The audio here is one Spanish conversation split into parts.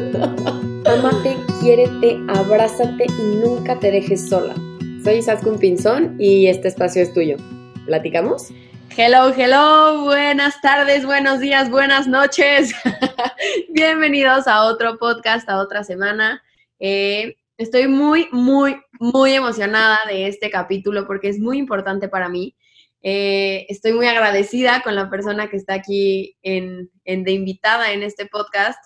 Amate, quiérete, abrázate y nunca te dejes sola. Soy Isaskun Pinzón y este espacio es tuyo. ¿Platicamos? Hello, hello, buenas tardes, buenos días, buenas noches. Bienvenidos a otro podcast, a otra semana. Eh, estoy muy, muy, muy emocionada de este capítulo porque es muy importante para mí. Eh, estoy muy agradecida con la persona que está aquí en, en, de invitada en este podcast.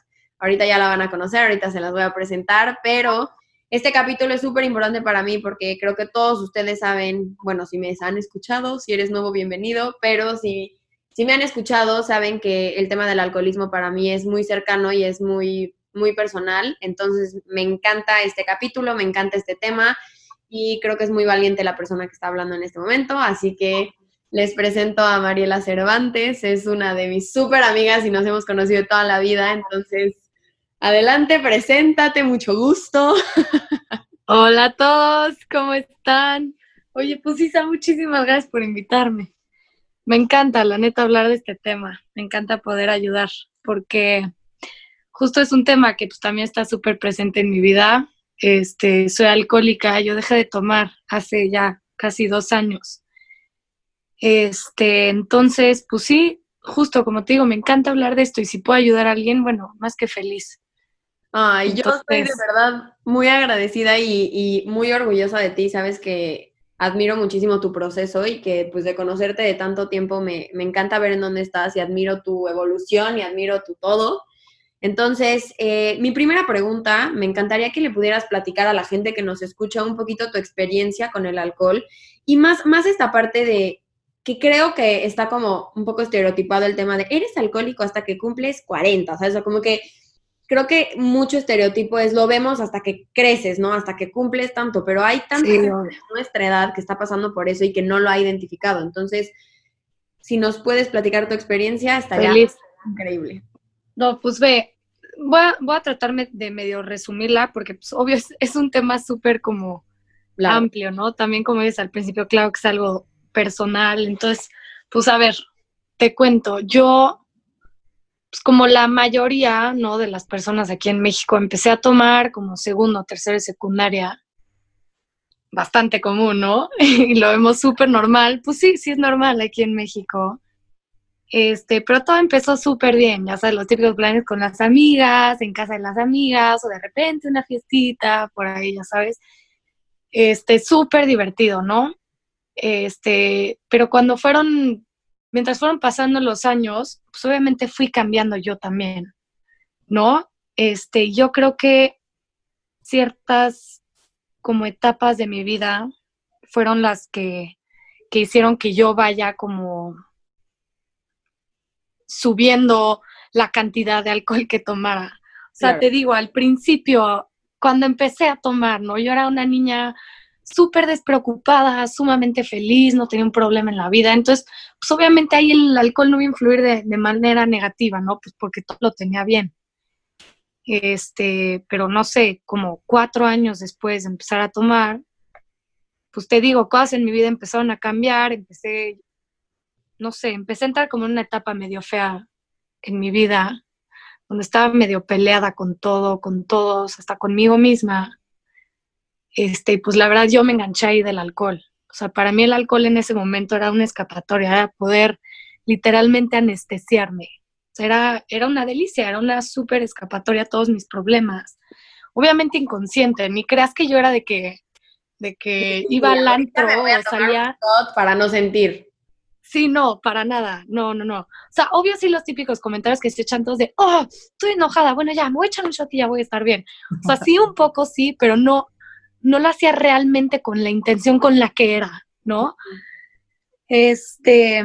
Ahorita ya la van a conocer, ahorita se las voy a presentar, pero este capítulo es súper importante para mí porque creo que todos ustedes saben, bueno, si me han escuchado, si eres nuevo, bienvenido, pero si, si me han escuchado, saben que el tema del alcoholismo para mí es muy cercano y es muy, muy personal. Entonces, me encanta este capítulo, me encanta este tema y creo que es muy valiente la persona que está hablando en este momento. Así que les presento a Mariela Cervantes, es una de mis súper amigas y nos hemos conocido toda la vida, entonces Adelante, preséntate, mucho gusto. Hola a todos, ¿cómo están? Oye, pues Isa, muchísimas gracias por invitarme. Me encanta, la neta, hablar de este tema. Me encanta poder ayudar, porque justo es un tema que pues, también está súper presente en mi vida. Este, soy alcohólica, yo dejé de tomar hace ya casi dos años. Este, entonces, pues sí, justo como te digo, me encanta hablar de esto y si puedo ayudar a alguien, bueno, más que feliz. Ay, yo estoy de verdad muy agradecida y, muy orgullosa de ti. Sabes que admiro muchísimo tu proceso y que pues de conocerte de tanto tiempo me, encanta ver en dónde estás y admiro tu evolución y admiro tu todo. Entonces, eh, mi primera pregunta, me encantaría que le pudieras platicar a la gente que nos escucha un poquito tu experiencia con el alcohol y más, más esta parte de que creo que está como un poco estereotipado el tema de eres alcohólico hasta que cumples 40, ¿sabes? O sea, como que creo que mucho estereotipo es lo vemos hasta que creces, ¿no? Hasta que cumples tanto, pero hay tanta gente de nuestra edad que está pasando por eso y que no lo ha identificado. Entonces, si nos puedes platicar tu experiencia, estaría increíble. No, pues ve, voy a, voy a tratarme de medio resumirla porque, pues, obvio, es, un tema súper como amplio, ¿no? También, como dices al principio, claro que es algo personal. Entonces, pues, a ver, te cuento, yo pues como la mayoría, ¿no? De las personas aquí en México, empecé a tomar como segundo, tercera y secundaria, bastante común, ¿no? y lo vemos súper normal. Pues sí, sí es normal aquí en México. Este, pero todo empezó súper bien, ya sabes, los típicos planes con las amigas, en casa de las amigas, o de repente una fiestita, por ahí, ya sabes. Este, súper divertido, ¿no? Este, pero cuando fueron mientras fueron pasando los años, pues obviamente fui cambiando yo también, ¿no? Este, yo creo que ciertas como etapas de mi vida fueron las que, que hicieron que yo vaya como subiendo la cantidad de alcohol que tomara. O sea, te digo, al principio, cuando empecé a tomar, ¿no? Yo era una niña súper despreocupada, sumamente feliz, no tenía un problema en la vida. Entonces, pues obviamente ahí el alcohol no iba a influir de, manera negativa, ¿no? Pues porque todo lo tenía bien. Este, pero no sé, como cuatro años después de empezar a tomar, pues te digo, cosas en mi vida empezaron a cambiar, empecé, no sé, empecé a entrar como en una etapa medio fea en mi vida, donde estaba medio peleada con todo, con todos, hasta conmigo misma este, pues la verdad yo me enganché ahí del alcohol. O sea, para mí el alcohol en ese momento era una escapatoria, era poder literalmente anestesiarme. O sea, era, era una delicia, era una súper escapatoria a todos mis problemas. Obviamente inconsciente, ni creas que yo era de que, de que iba al antro o salía... Para no sentir. Sí, no, para nada, no, no, no. O sea, obvio sí los típicos comentarios que se echan todos de, oh, estoy enojada, bueno ya, me voy a echar un shot y ya voy a estar bien. O sea, sí un poco sí, pero no, no lo hacía realmente con la intención con la que era, ¿no? Este,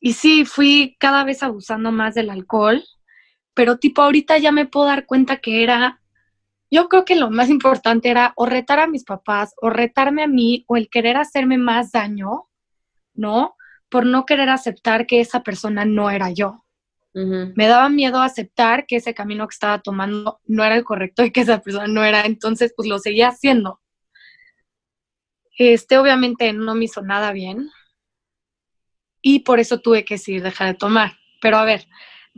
y sí, fui cada vez abusando más del alcohol, pero tipo ahorita ya me puedo dar cuenta que era, yo creo que lo más importante era o retar a mis papás, o retarme a mí, o el querer hacerme más daño, ¿no? Por no querer aceptar que esa persona no era yo. Me daba miedo aceptar que ese camino que estaba tomando no era el correcto y que esa persona no era, entonces pues lo seguía haciendo. Este obviamente no me hizo nada bien y por eso tuve que sí dejar de tomar. Pero a ver,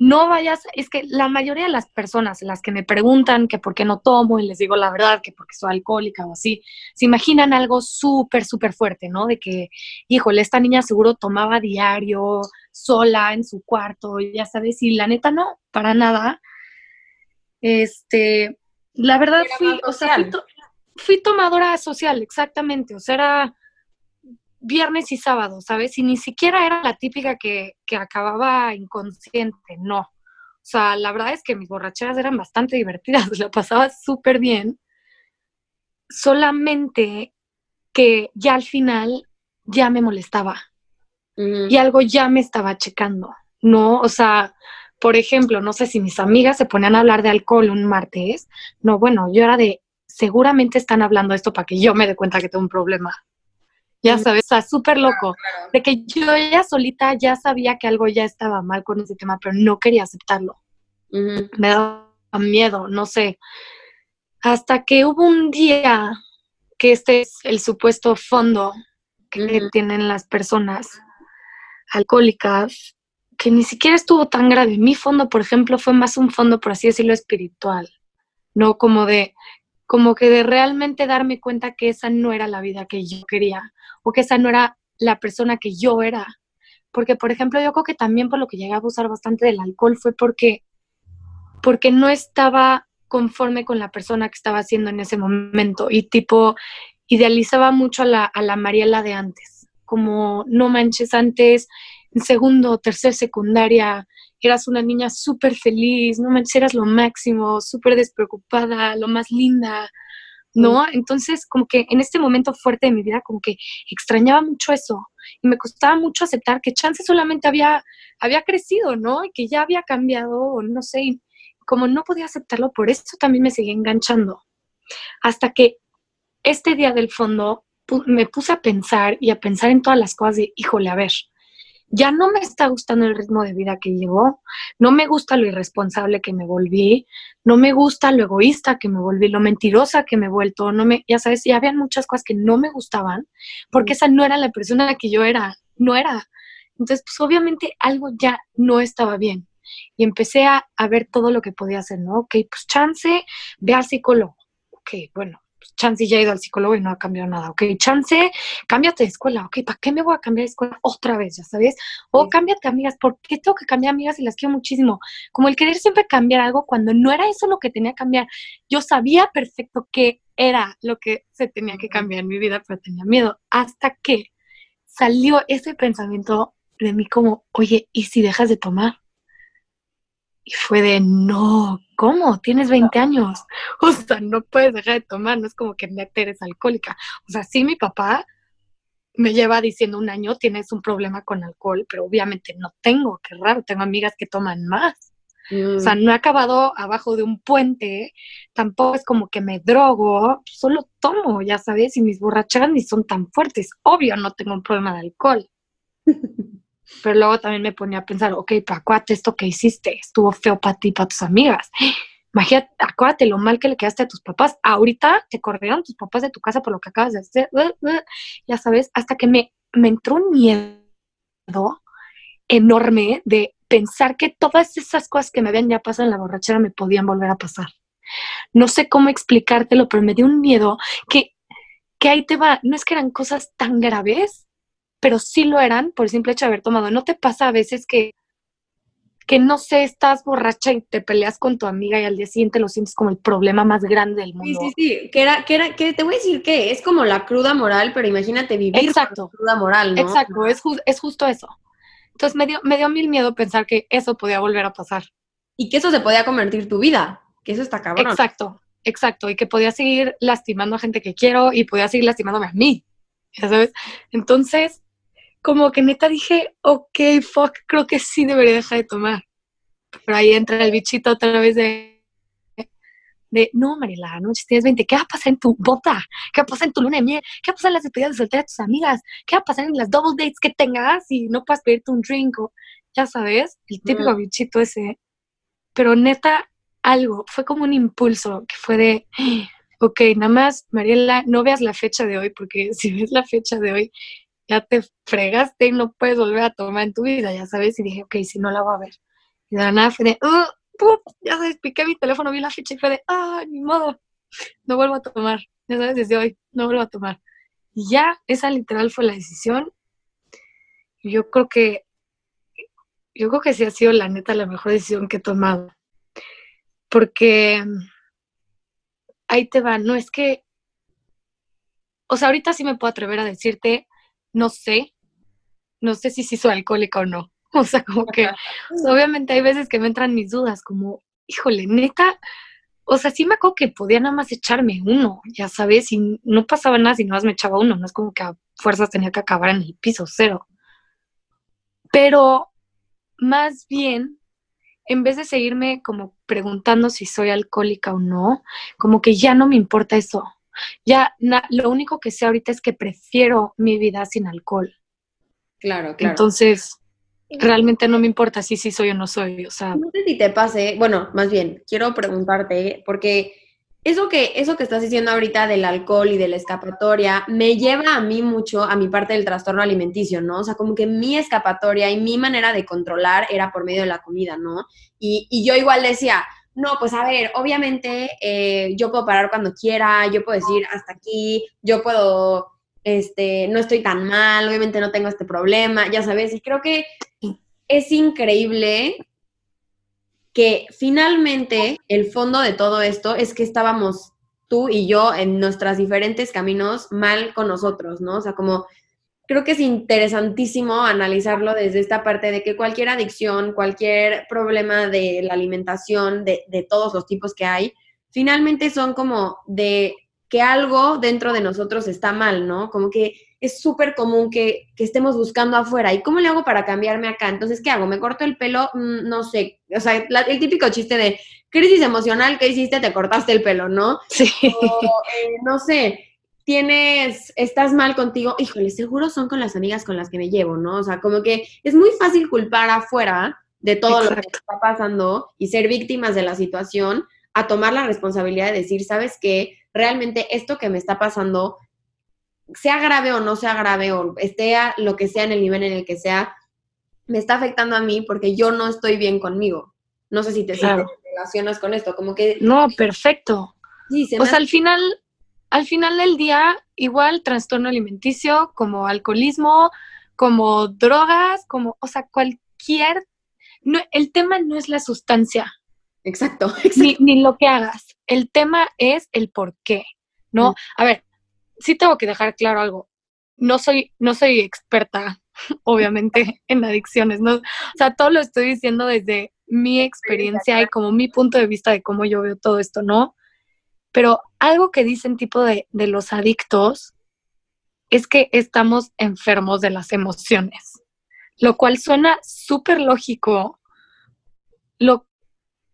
no vayas, es que la mayoría de las personas, las que me preguntan que por qué no tomo y les digo la verdad, que porque soy alcohólica o así, se imaginan algo súper, súper fuerte, ¿no? De que, híjole, esta niña seguro tomaba diario, sola, en su cuarto, ya sabes, y la neta no, para nada. Este, la verdad fui, o sea, fui, fui tomadora social, exactamente, o sea, era viernes y sábado, ¿sabes? Y ni siquiera era la típica que, que acababa inconsciente, no. O sea, la verdad es que mis borracheras eran bastante divertidas, la pasaba súper bien. Solamente que ya al final ya me molestaba y algo ya me estaba checando, ¿no? O sea, por ejemplo, no sé si mis amigas se ponían a hablar de alcohol un martes, no, bueno, yo era de, seguramente están hablando esto para que yo me dé cuenta que tengo un problema, ya sabes, o sea, súper loco, de que yo ya solita ya sabía que algo ya estaba mal con ese tema, pero no quería aceptarlo. Me daba miedo, no sé. Hasta que hubo un día que este es el supuesto fondo que tienen las personas alcohólicas, que ni siquiera estuvo tan grave. Mi fondo, por ejemplo, fue más un fondo, por así decirlo, espiritual, no como de, como que de realmente darme cuenta que esa no era la vida que yo quería o que esa no era la persona que yo era. Porque, por ejemplo, yo creo que también por lo que llegué a abusar bastante del alcohol fue porque, porque no estaba conforme con la persona que estaba haciendo en ese momento y tipo idealizaba mucho a la, a la Mariela de antes, como no manches antes, en segundo, tercer secundaria, eras una niña súper feliz, no manches, eras lo máximo, súper despreocupada, lo más linda, ¿no? Entonces, como que en este momento fuerte de mi vida, como que extrañaba mucho eso y me costaba mucho aceptar que Chance solamente había, había crecido, ¿no? Y que ya había cambiado, no sé, y como no podía aceptarlo, por eso también me seguía enganchando. Hasta que este día del fondo me puse a pensar y a pensar en todas las cosas de, híjole, a ver, ya no me está gustando el ritmo de vida que llevo, no me gusta lo irresponsable que me volví, no me gusta lo egoísta que me volví, lo mentirosa que me he vuelto, no me, ya sabes, ya habían muchas cosas que no me gustaban, porque esa no era la persona que yo era, no era. Entonces, pues obviamente algo ya no estaba bien. Y empecé a, a ver todo lo que podía hacer, ¿no? Ok, pues chance, ve al psicólogo. Ok, bueno, chance ya he ido al psicólogo y no ha cambiado nada, ok, chance, cámbiate de escuela, ok, ¿para qué me voy a cambiar de escuela otra vez, ya sabes? O cámbiate amigas, ¿por qué tengo que cambiar amigas y las quiero muchísimo? Como el querer siempre cambiar algo cuando no era eso lo que tenía que cambiar. Yo sabía perfecto que era lo que se tenía que cambiar en mi vida, pero tenía miedo, hasta que salió ese pensamiento de mí como, oye, ¿y si dejas de tomar? Y fue de, no, ¿cómo? Tienes 20 años. O sea, no puedes dejar de tomar, no es como que me eres alcohólica. O sea, sí, mi papá me lleva diciendo un año, tienes un problema con alcohol, pero obviamente no tengo, qué raro, tengo amigas que toman más. O sea, mm. no he acabado abajo de un puente, tampoco es como que me drogo, solo tomo, ya sabes, y mis borracheras ni son tan fuertes. Obvio, no tengo un problema de alcohol. Pero luego también me ponía a pensar, ok, pero acuérdate esto que hiciste, estuvo feo para ti para tus amigas. Imagínate, acuérdate lo mal que le quedaste a tus papás. Ahorita te corrieron tus papás de tu casa por lo que acabas de hacer. Ya sabes, hasta que me, me entró un miedo enorme de pensar que todas esas cosas que me habían ya pasado en la borrachera me podían volver a pasar. No sé cómo explicártelo, pero me dio un miedo que, que ahí te va. No es que eran cosas tan graves, pero sí lo eran por el simple hecho de haber tomado. ¿No te pasa a veces que, que no sé, estás borracha y te peleas con tu amiga y al día siguiente lo sientes como el problema más grande del mundo? Sí, sí, sí, que era, que era, que te voy a decir que es como la cruda moral, pero imagínate vivir Exacto. con cruda moral, ¿no? Exacto, es, es justo eso. Entonces me dio, me dio mil miedo pensar que eso podía volver a pasar. Y que eso se podía convertir tu vida, que eso está cabrón. Exacto, exacto, y que podía seguir lastimando a gente que quiero y podía seguir lastimándome a mí, ya sabes. Entonces, como que neta dije, ok, fuck, creo que sí debería dejar de tomar. Pero ahí entra el bichito otra vez de, de no, Mariela, no, tienes 20, ¿qué va a pasar en tu bota? ¿Qué va a pasar en tu luna de miel? ¿Qué va a pasar en las despedidas de soltera de tus amigas? ¿Qué va a pasar en las double dates que tengas y no puedas pedirte un drink? O, ya sabes, el típico bichito ese. Pero neta, algo, fue como un impulso que fue de, ok, nada más, Mariela, no veas la fecha de hoy, porque si ves la fecha de hoy, ya te fregaste y no puedes volver a tomar en tu vida, ya sabes, y dije, ok, si no la voy a ver. Y de la nada fue de, ¡pum! Ya sabes, piqué mi teléfono, vi la ficha y fue de, ¡ah, ni modo! No vuelvo a tomar. Ya sabes, desde hoy, no vuelvo a tomar. Y ya, esa literal fue la decisión. Yo creo que, yo creo que sí ha sido la neta la mejor decisión que he tomado. Porque ahí te va, no es que, o sea, ahorita sí me puedo atrever a decirte, no sé, no sé si sí soy alcohólica o no. O sea, como que obviamente hay veces que me entran mis dudas, como, híjole, neta, o sea, sí me acuerdo que podía nada más echarme uno, ya sabes, y no pasaba nada si nada más me echaba uno, no es como que a fuerzas tenía que acabar en el piso cero. Pero más bien, en vez de seguirme como preguntando si soy alcohólica o no, como que ya no me importa eso. Ya lo único que sé ahorita es que prefiero mi vida sin alcohol. Claro, claro. Entonces, realmente no me importa si sí soy o no soy, o sea... No sé si te pase, bueno, más bien, quiero preguntarte, porque eso que, eso que estás diciendo ahorita del alcohol y de la escapatoria, me lleva a mí mucho a mi parte del trastorno alimenticio, ¿no? O sea, como que mi escapatoria y mi manera de controlar era por medio de la comida, ¿no? Y, y yo igual decía, no, pues a ver, obviamente eh, yo puedo parar cuando quiera, yo puedo decir hasta aquí, yo puedo este, no estoy tan mal, obviamente no tengo este problema, ya sabes, y creo que es increíble que finalmente el fondo de todo esto es que estábamos tú y yo en nuestros diferentes caminos mal con nosotros, ¿no? O sea, como creo que es interesantísimo analizarlo desde esta parte de que cualquier adicción, cualquier problema de la alimentación, de, de todos los tipos que hay, finalmente son como de que algo dentro de nosotros está mal, ¿no? Como que es súper común que, estemos buscando afuera. ¿Y cómo le hago para cambiarme acá? Entonces, ¿qué hago? ¿Me corto el pelo? Mm, no sé. O sea, el típico chiste de crisis emocional, ¿qué hiciste? Te cortaste el pelo, ¿no? Sí. Eh, no sé, tienes, estás mal contigo. Híjole, seguro son con las amigas con las que me llevo, ¿no? O sea, como que es muy fácil culpar afuera de todo lo que está pasando y ser víctimas de la situación a tomar la responsabilidad de decir, ¿sabes qué? realmente esto que me está pasando, sea grave o no sea grave, o esté a lo que sea en el nivel en el que sea, me está afectando a mí porque yo no estoy bien conmigo. No sé si te, relacionas con esto, como que... No, perfecto. Sí, se al final, al final del día, igual trastorno alimenticio, como alcoholismo, como drogas, como, o sea, cualquier... No, el tema no es la sustancia, Exacto. Ni, lo que hagas. El tema es el por qué, ¿no? A ver, sí tengo que dejar claro algo. No soy, no soy experta, obviamente, en adicciones, ¿no? O sea, todo lo estoy diciendo desde mi experiencia y como mi punto de vista de cómo yo veo todo esto, ¿no? Pero algo que dicen tipo de, de los adictos es que estamos enfermos de las emociones, lo cual suena súper lógico, lo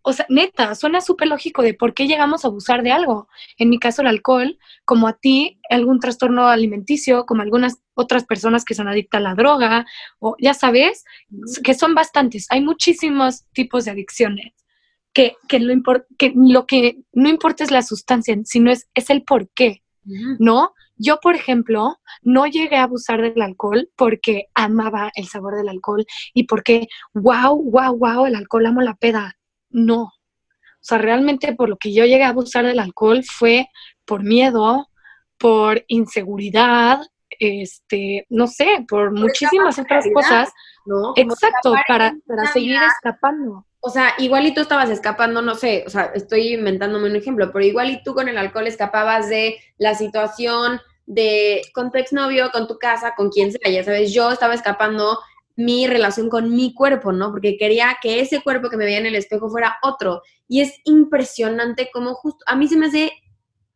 o sea, neta, suena súper lógico de por qué llegamos a abusar de algo. En mi caso, el alcohol, como a ti, algún trastorno alimenticio, como algunas otras personas que son adictas a la droga, o ya sabes, que son bastantes. Hay muchísimos tipos de adicciones. Que, que, lo, que lo que no importa es la sustancia, sino es, es el por qué, ¿no? Yo, por ejemplo, no llegué a abusar del alcohol porque amaba el sabor del alcohol y porque, wow, wow, wow, el alcohol amo la peda no. O sea, realmente por lo que yo llegué a abusar del alcohol fue por miedo, por inseguridad, este, no sé, por, muchísimas otras cosas. ¿no? Exacto, para, para seguir escapando. O sea, igual y tú estabas escapando, no sé, o sea, estoy inventándome un ejemplo, pero igual y tú con el alcohol escapabas de la situación de con tu exnovio, con tu casa, con quien sea, ya sabes, yo estaba escapando mi relación con mi cuerpo, ¿no? Porque quería que ese cuerpo que me veía en el espejo fuera otro. Y es impresionante cómo justo, a mí se me hace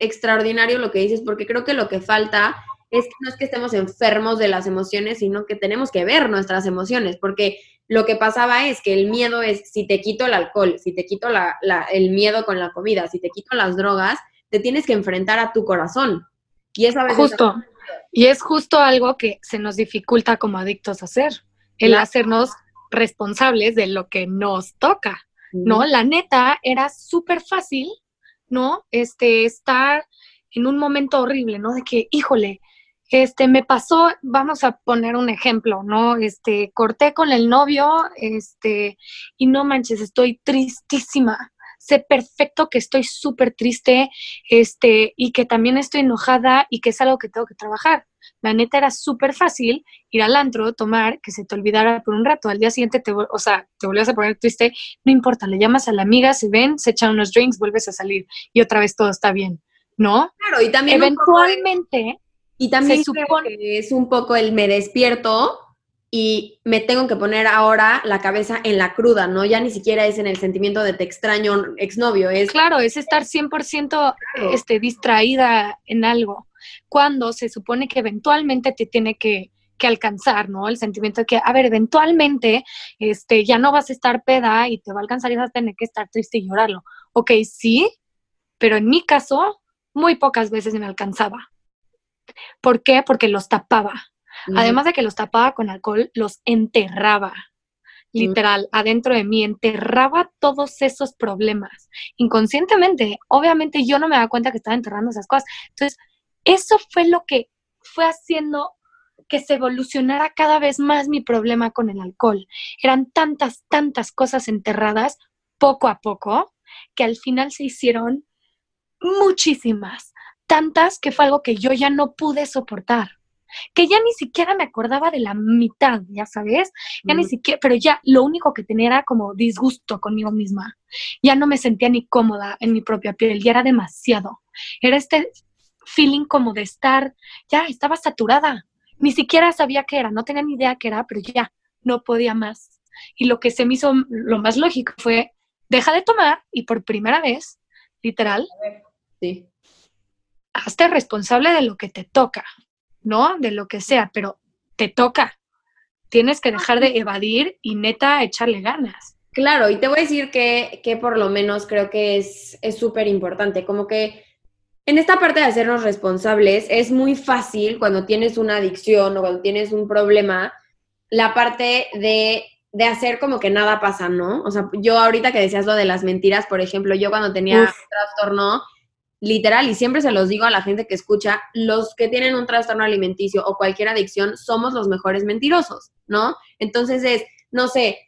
extraordinario lo que dices, porque creo que lo que falta es que no es que estemos enfermos de las emociones, sino que tenemos que ver nuestras emociones, porque lo que pasaba es que el miedo es, si te quito el alcohol, si te quito la, el miedo con la comida, si te quito las drogas, te tienes que enfrentar a tu corazón. Y eso a veces... Justo. Y es justo algo que se nos dificulta como adictos hacer el hacernos responsables de lo que nos toca, ¿no? La neta era súper fácil, ¿no? Este, estar en un momento horrible, ¿no? De que, híjole, este, me pasó, vamos a poner un ejemplo, ¿no? Este, corté con el novio, este, y no manches, estoy tristísima. Sé perfecto que estoy súper triste, este, y que también estoy enojada y que es algo que tengo que trabajar. La neta era súper fácil ir al antro, tomar, que se te olvidara por un rato. Al día siguiente, te, o sea, te volvías a poner triste, no importa, le llamas a la amiga, se ven, se echan unos drinks, vuelves a salir y otra vez todo está bien, ¿no? Claro, y también eventualmente y también se supone que es un poco el me despierto y me tengo que poner ahora la cabeza en la cruda, ¿no? Ya ni siquiera es en el sentimiento de te extraño exnovio, es... Claro, es estar 100% este, distraída en algo, cuando se supone que eventualmente te tiene que, que, alcanzar, ¿no? El sentimiento de que, a ver, eventualmente este, ya no vas a estar peda y te va a alcanzar y vas a tener que estar triste y llorarlo. Ok, sí, pero en mi caso, muy pocas veces me alcanzaba. ¿Por qué? Porque los tapaba. Además de que los tapaba con alcohol, los enterraba. Literal, adentro de mí, enterraba todos esos problemas. Inconscientemente, obviamente yo no me daba cuenta que estaba enterrando esas cosas. Entonces, eso fue lo que fue haciendo que se evolucionara cada vez más mi problema con el alcohol. Eran tantas, tantas cosas enterradas poco a poco que al final se hicieron muchísimas tantas que fue algo que yo ya no pude soportar, que ya ni siquiera me acordaba de la mitad, ya sabes, ya ni siquiera, pero ya lo único que tenía era como disgusto conmigo misma, ya no me sentía ni cómoda en mi propia piel, ya era demasiado, era este feeling como de estar, ya estaba saturada, ni siquiera sabía qué era, no tenía ni idea qué era, pero ya no podía más. Y lo que se me hizo lo más lógico fue, deja de tomar y por primera vez, literal, sí hazte responsable de lo que te toca, ¿no? De lo que sea, pero te toca. Tienes que dejar de evadir y neta echarle ganas. Claro, y te voy a decir que, que por lo menos creo que es súper importante, como que en esta parte de hacernos responsables es muy fácil cuando tienes una adicción o cuando tienes un problema, la parte de, de hacer como que nada pasa, ¿no? O sea, yo ahorita que decías lo de las mentiras, por ejemplo, yo cuando tenía un trastorno, literal, y siempre se los digo a la gente que escucha, los que tienen un trastorno alimenticio o cualquier adicción somos los mejores mentirosos, ¿no? Entonces es, no sé,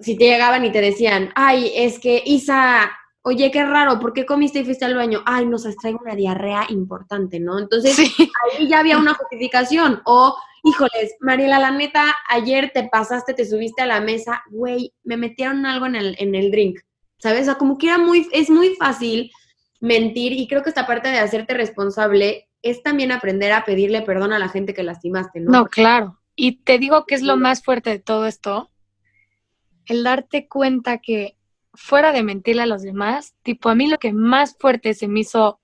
si te llegaban y te decían, ay, es que Isa, oye, qué raro, ¿por qué comiste y fuiste al baño? Ay, nos traigo una diarrea importante, ¿no? Entonces ahí ya había una justificación. O, híjoles, Mariela, la neta, ayer te pasaste, te subiste a la mesa, güey, me metieron algo en el, en el drink, ¿sabes? O sea, como que era muy, es muy fácil mentir y creo que esta parte de hacerte responsable es también aprender a pedirle perdón a la gente que lastimaste, ¿no? No, claro. Y te digo que es lo más fuerte de todo esto, el darte cuenta que fuera de mentirle a los demás, tipo a mí lo que más fuerte se me hizo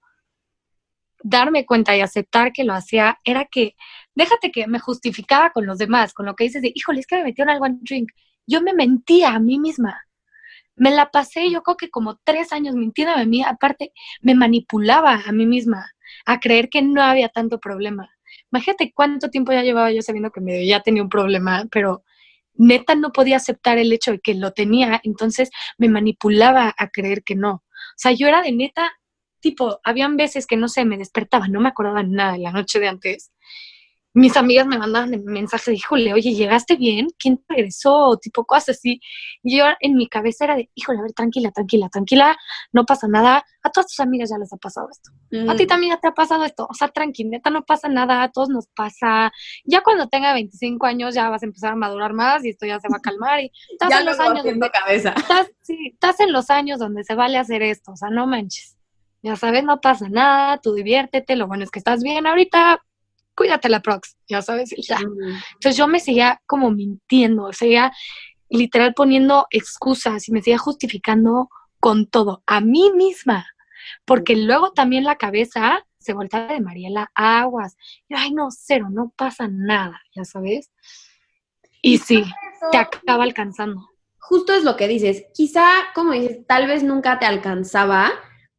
darme cuenta y aceptar que lo hacía era que, déjate que me justificaba con los demás, con lo que dices de, híjole, es que me metieron algo en drink. Yo me mentía a mí misma me la pasé yo creo que como tres años mintiendo a mí, aparte me manipulaba a mí misma a creer que no había tanto problema. Imagínate cuánto tiempo ya llevaba yo sabiendo que me, ya tenía un problema, pero neta no podía aceptar el hecho de que lo tenía, entonces me manipulaba a creer que no. O sea, yo era de neta, tipo, habían veces que no sé, me despertaba, no me acordaba nada de la noche de antes mis amigas me mandaban mensajes, híjole, oye, ¿llegaste bien? ¿Quién te regresó? Tipo cosas así. Y yo en mi cabeza era de, híjole, a ver, tranquila, tranquila, tranquila, no pasa nada. A todas tus amigas ya les ha pasado esto. A ti mm. también ya te ha pasado esto. O sea, tranquila, no pasa nada, a todos nos pasa. Ya cuando tenga 25 años ya vas a empezar a madurar más y esto ya se va a calmar. Y estás ya en los años donde, cabeza. Estás, sí, estás en los años donde se vale hacer esto. O sea, no manches. Ya sabes, no pasa nada, tú diviértete, lo bueno es que estás bien ahorita, cuídate la prox, ya sabes, ya. Entonces yo me seguía como mintiendo, seguía literal poniendo excusas y me seguía justificando con todo, a mí misma, porque luego también la cabeza se voltea de Mariela Aguas. Y, Ay, no, cero, no pasa nada, ya sabes. Y sí, te acaba alcanzando. Justo es lo que dices. Quizá, como dices, tal vez nunca te alcanzaba,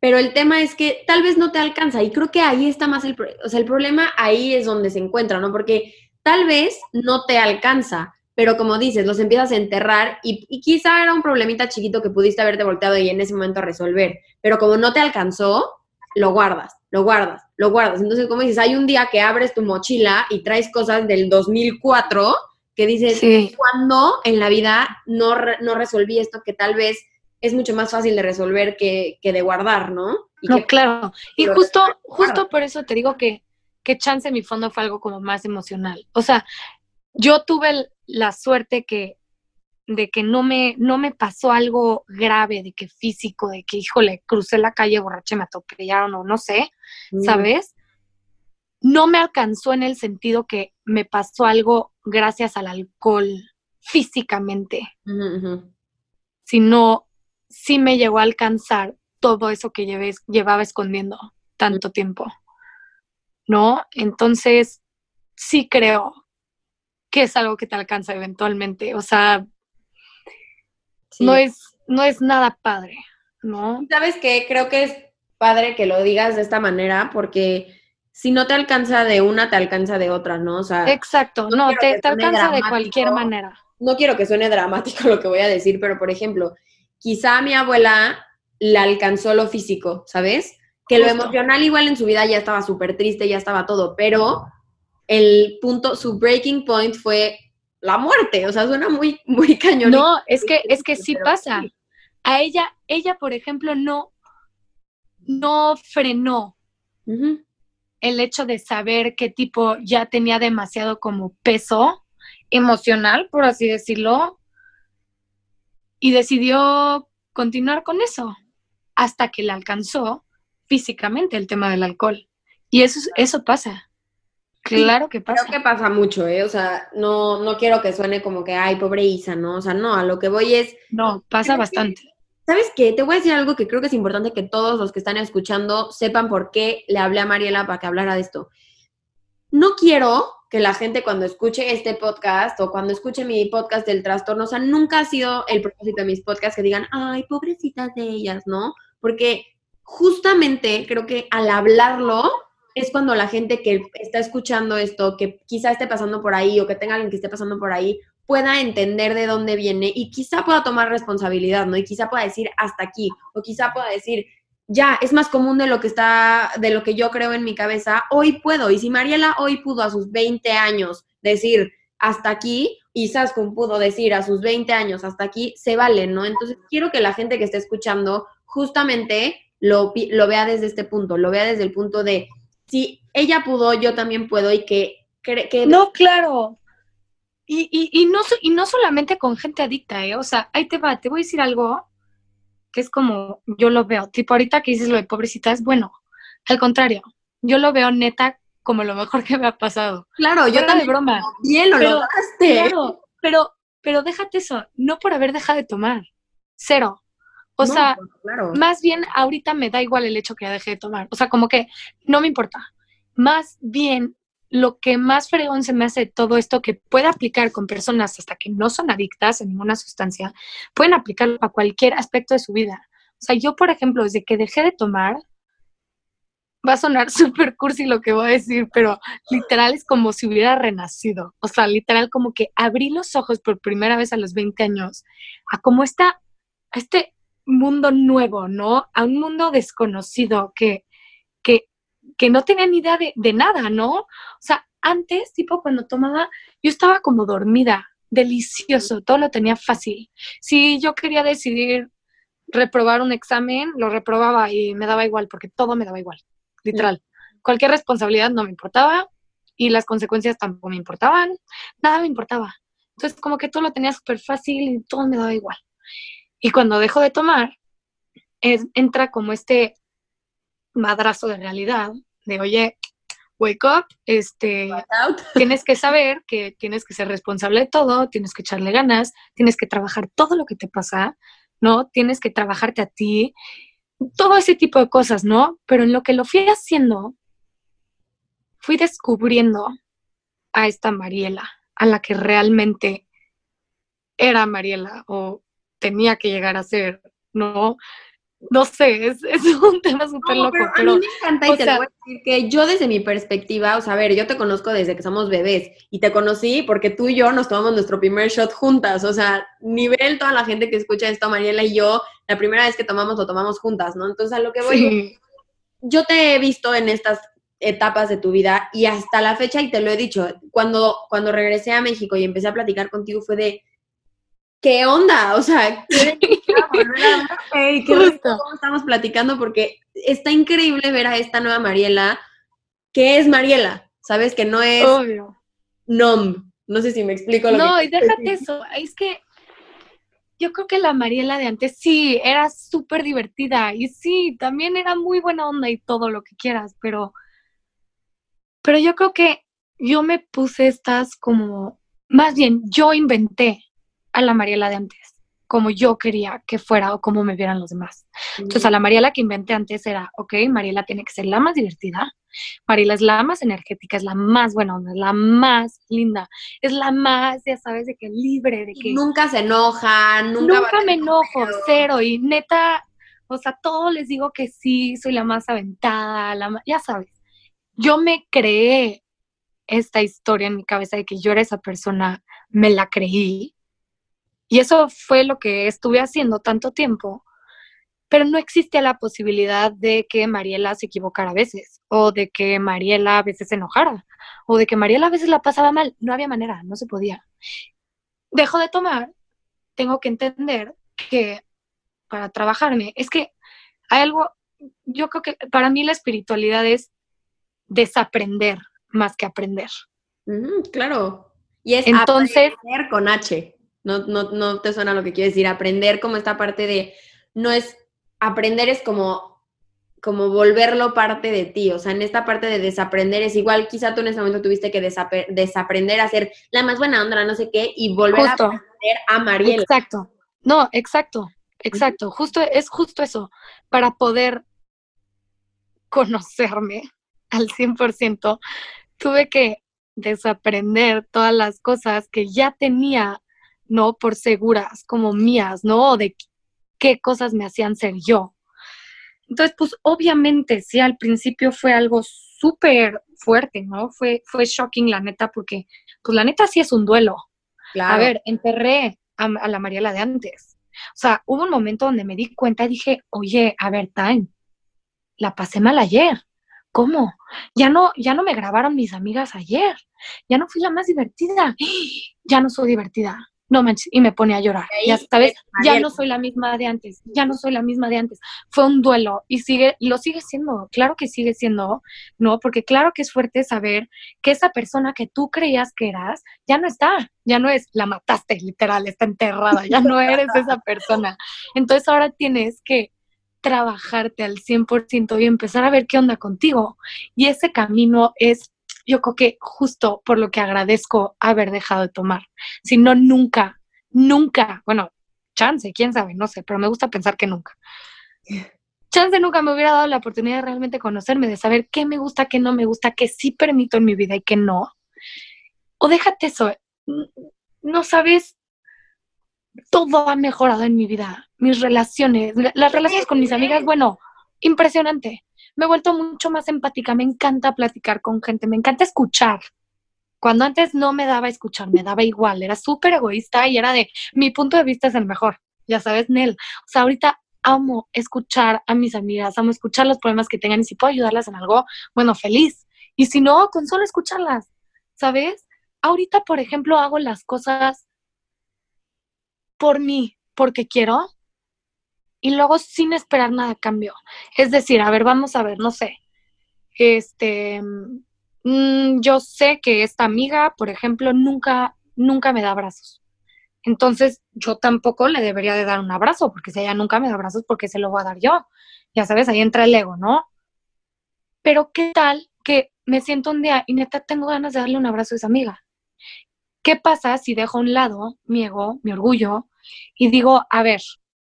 pero el tema es que tal vez no te alcanza y creo que ahí está más el, o sea, el problema ahí es donde se encuentra, ¿no? Porque tal vez no te alcanza, pero como dices, los empiezas a enterrar y, y, quizá era un problemita chiquito que pudiste haberte volteado y en ese momento resolver, pero como no te alcanzó, lo guardas, lo guardas, lo guardas. Entonces, como dices, hay un día que abres tu mochila y traes cosas del 2004 que dices, ¿cuándo en la vida no, no resolví esto que tal vez es mucho más fácil de resolver que, de guardar, ¿no? no, claro. Y justo, justo por eso te digo que, que chance en mi fondo fue algo como más emocional. O sea, yo tuve la suerte que de que no me, no me pasó algo grave, de que físico, de que, híjole, crucé la calle borracha me atropellaron o no sé, mm. ¿sabes? No me alcanzó en el sentido que me pasó algo gracias al alcohol físicamente, sino sí me llegó a alcanzar todo eso que llevaba escondiendo tanto tiempo, ¿no? Entonces, sí creo que es algo que te alcanza eventualmente, o sea, no, es, no es nada padre, ¿no? ¿Sabes qué? Creo que es padre que lo digas de esta manera porque si no te alcanza de una, te alcanza de otra, ¿no? O sea, Exacto, no, te, te alcanza de cualquier manera. No quiero que suene dramático lo que voy a decir, pero por ejemplo, quizá a mi abuela la alcanzó lo físico, ¿sabes? Que lo emocional igual en su vida ya estaba súper triste, ya estaba todo, pero el punto, su breaking point fue la muerte, o sea, suena muy, muy cañón. No, es que, es que sí pasa. A ella, ella, por ejemplo, no, no frenó el hecho de saber que tipo ya tenía demasiado como peso emocional, por así decirlo, y decidió continuar con eso hasta que le alcanzó físicamente el tema del alcohol. Y eso, eso pasa. Claro que pasa. Creo que pasa mucho, ¿eh? O sea, no, no quiero que suene como que, ay, pobre Isa, ¿no? O sea, no, a lo que voy es... No, pasa bastante. ¿Sabes qué? Te voy a decir algo que creo que es importante que todos los que están escuchando sepan por qué le hablé a Mariela para que hablara de esto. No quiero que la gente cuando escuche este podcast o cuando escuche mi podcast del trastorno, o sea, nunca ha sido el propósito de mis podcasts que digan, ay, pobrecitas de ellas, ¿no? Porque justamente creo que al hablarlo es cuando la gente que está escuchando esto, que quizá esté pasando por ahí o que tenga alguien que esté pasando por ahí, pueda entender de dónde viene y quizá pueda tomar responsabilidad, ¿no? Y quizá pueda decir hasta aquí, o quizá pueda decir, ya, es más común de lo que está, de lo que yo creo en mi cabeza, hoy puedo. Y si Mariela hoy pudo a sus 20 años decir hasta aquí, y Saskun pudo decir a sus 20 años hasta aquí, se vale, ¿no? Entonces quiero que la gente que esté escuchando justamente lo, lo vea desde este punto, lo vea desde el punto de si ella pudo, yo también puedo y que... que... No, claro. Y, y, y, no, y no solamente con gente adicta, ¿eh? O sea, ahí te va, te voy a decir algo que es como yo lo veo. Tipo, ahorita que dices lo de pobrecita, es bueno. Al contrario, yo lo veo neta como lo mejor que me ha pasado. Claro, yo también. de broma. Bien, lo pero, Claro, pero, pero déjate eso, no por haber dejado de tomar. Cero. O sea, pues, más bien ahorita me da igual el hecho que ya dejé de tomar. O sea, como que no me importa. Más bien, lo que más fregón se me hace de todo esto que puede aplicar con personas hasta que no son adictas a ninguna sustancia, pueden aplicarlo a cualquier aspecto de su vida. O sea, yo, por ejemplo, desde que dejé de tomar, va a sonar súper cursi lo que voy a decir, pero literal es como si hubiera renacido. O sea, literal como que abrí los ojos por primera vez a los 20 años a cómo está este mundo nuevo, ¿no? A un mundo desconocido que, que, no tenía ni idea de, de, nada, ¿no? O sea, antes, tipo, cuando tomaba, yo estaba como dormida, delicioso, todo lo tenía fácil. Si yo quería decidir reprobar un examen, lo reprobaba y me daba igual, porque todo me daba igual, literal. Cualquier responsabilidad no me importaba y las consecuencias tampoco me importaban, nada me importaba. Entonces, como que todo lo tenía súper fácil y todo me daba igual. Y cuando dejo de tomar, entra como este madrazo de realidad, de oye, wake up, este, tienes que saber que tienes que ser responsable de todo, tienes que echarle ganas, tienes que trabajar todo lo que te pasa, ¿no? Tienes que trabajarte a ti, todo ese tipo de cosas, ¿no? Pero en lo que lo fui haciendo, fui descubriendo a esta Mariela, a la que realmente era Mariela o tenía que llegar a ser, ¿no? No sé, es, es un tema súper loco. Pero, a mí me encanta y te voy a decir que yo desde mi perspectiva, o sea, a ver, yo te conozco desde que somos bebés y te conocí porque tú y yo nos tomamos nuestro primer shot juntas, o sea, nivel toda la gente que escucha esto, Mariela y yo, la primera vez que tomamos lo tomamos juntas, ¿no? Entonces a lo que voy, yo te he visto en estas etapas de tu vida y hasta la fecha, y te lo he dicho, cuando, cuando regresé a México y empecé a platicar contigo fue de, ¿qué onda? O sea, ¿qué, qué cómo estamos platicando porque está increíble ver a esta nueva Mariela, que es Mariela, ¿sabes? Que no es Obvio. Nom. No sé si me explico lo no, y déjate eso, es que yo creo que la Mariela de antes sí, era súper divertida y sí, también era muy buena onda y todo lo que quieras, pero, pero yo creo que yo me puse estas como, más bien, yo inventé a la Mariela de antes como yo quería que fuera o como me vieran los demás. Entonces, a la Mariela que inventé antes era, ok, Mariela tiene que ser la más divertida, Mariela es la más energética, es la más buena onda, es la más linda, es la más, ya sabes, de que libre, de que... nunca se enoja, nunca... Nunca me enojo, cero, y neta, o sea, todos les digo que sí, soy la más aventada, la ya sabes. Yo me creé esta historia en mi cabeza de que yo era esa persona, me la creí, y eso fue lo que estuve haciendo tanto tiempo, pero no existía la posibilidad de que Mariela se equivocara a veces, o de que Mariela a veces se enojara, o de que Mariela a veces la pasaba mal. No había manera, no se podía. Dejo de tomar, tengo que entender que para trabajarme, es que hay algo, yo creo que para mí la espiritualidad es desaprender más que aprender. claro. Y es Entonces, aprender con H. No, no, no te suena lo que quiero decir. Aprender como esta parte de, no es, aprender es como, como volverlo parte de ti. O sea, en esta parte de desaprender es igual, quizá tú en ese momento tuviste que desaprender a ser la más buena onda, no sé qué, y volver a aprender a Mariela. Exacto. No, exacto, exacto. Justo, es justo eso. Para poder conocerme al 100%, tuve que desaprender todas las cosas que ya tenía ¿no? Por seguras, como mías, ¿no? De qué cosas me hacían ser yo. Entonces, pues obviamente, sí, al principio fue algo súper fuerte, ¿no? Fue, fue shocking, la neta, porque, pues la neta sí es un duelo. A ver, enterré a, a, la Mariela de antes. O sea, hubo un momento donde me di cuenta y dije, oye, a ver, Time, la pasé mal ayer. ¿Cómo? Ya no, ya no me grabaron mis amigas ayer. Ya no fui la más divertida. Ya no soy divertida no manches, y me pone a llorar. Ya sabes, ya no soy la misma de antes, ya no soy la misma de antes. Fue un duelo y sigue, lo sigue siendo, claro que sigue siendo, ¿no? Porque claro que es fuerte saber que esa persona que tú creías que eras, ya no está, ya no es, la mataste, literal, está enterrada, ya no eres esa persona. Entonces ahora tienes que trabajarte al 100% y empezar a ver qué onda contigo. Y ese camino es yo creo que justo por lo que agradezco haber dejado de tomar. Si no, nunca, nunca, bueno, chance, quién sabe, no sé, pero me gusta pensar que nunca. Chance nunca me hubiera dado la oportunidad de realmente conocerme, de saber qué me gusta, qué no me gusta, qué sí permito en mi vida y qué no. O déjate eso, no sabes, todo ha mejorado en mi vida, mis relaciones, las relaciones con mis amigas, bueno, impresionante me he vuelto mucho más empática, me encanta platicar con gente, me encanta escuchar. Cuando antes no me daba escuchar, me daba igual, era súper egoísta y era de, mi punto de vista es el mejor, ya sabes, Nel. O sea, ahorita amo escuchar a mis amigas, amo escuchar los problemas que tengan y si puedo ayudarlas en algo, bueno, feliz. Y si no, con solo escucharlas, ¿sabes? Ahorita, por ejemplo, hago las cosas por mí, porque quiero, y luego sin esperar nada a cambio. Es decir, a ver, vamos a ver, no sé. Este, mm, yo sé que esta amiga, por ejemplo, nunca, nunca me da abrazos. Entonces, yo tampoco le debería de dar un abrazo, porque si ella nunca me da abrazos, porque se lo voy a dar yo? Ya sabes, ahí entra el ego, ¿no? Pero ¿qué tal que me siento un día y neta tengo ganas de darle un abrazo a esa amiga? ¿Qué pasa si dejo a un lado mi ego, mi orgullo, y digo, a ver,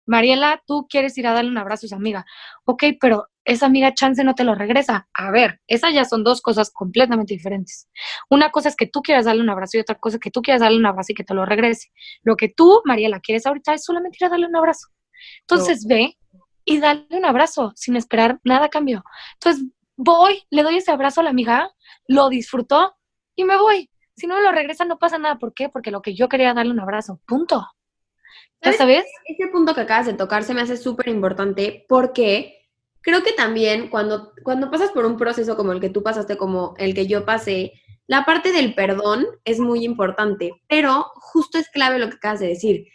Mariela, tú quieres ir a darle un abrazo a esa amiga. Ok, pero esa amiga chance no te lo regresa. A ver, esas ya son dos cosas completamente diferentes. Una cosa es que tú quieras darle un abrazo y otra cosa es que tú quieras darle un abrazo y que te lo regrese. Lo que tú, Mariela, quieres ahorita es solamente ir a darle un abrazo. Entonces ve y dale un abrazo sin esperar nada a cambio. Entonces voy, le doy ese abrazo a la amiga, lo disfrutó y me voy. Si no me lo regresa, no pasa nada. ¿Por qué? Porque lo que yo quería darle un abrazo. Punto. ¿Ya sabes? Ese punto que acabas de tocar se me hace súper importante porque creo que también cuando, cuando pasas por un proceso como el que tú pasaste, como el que yo pasé, la parte del perdón es muy importante, pero justo es clave lo que acabas de decir.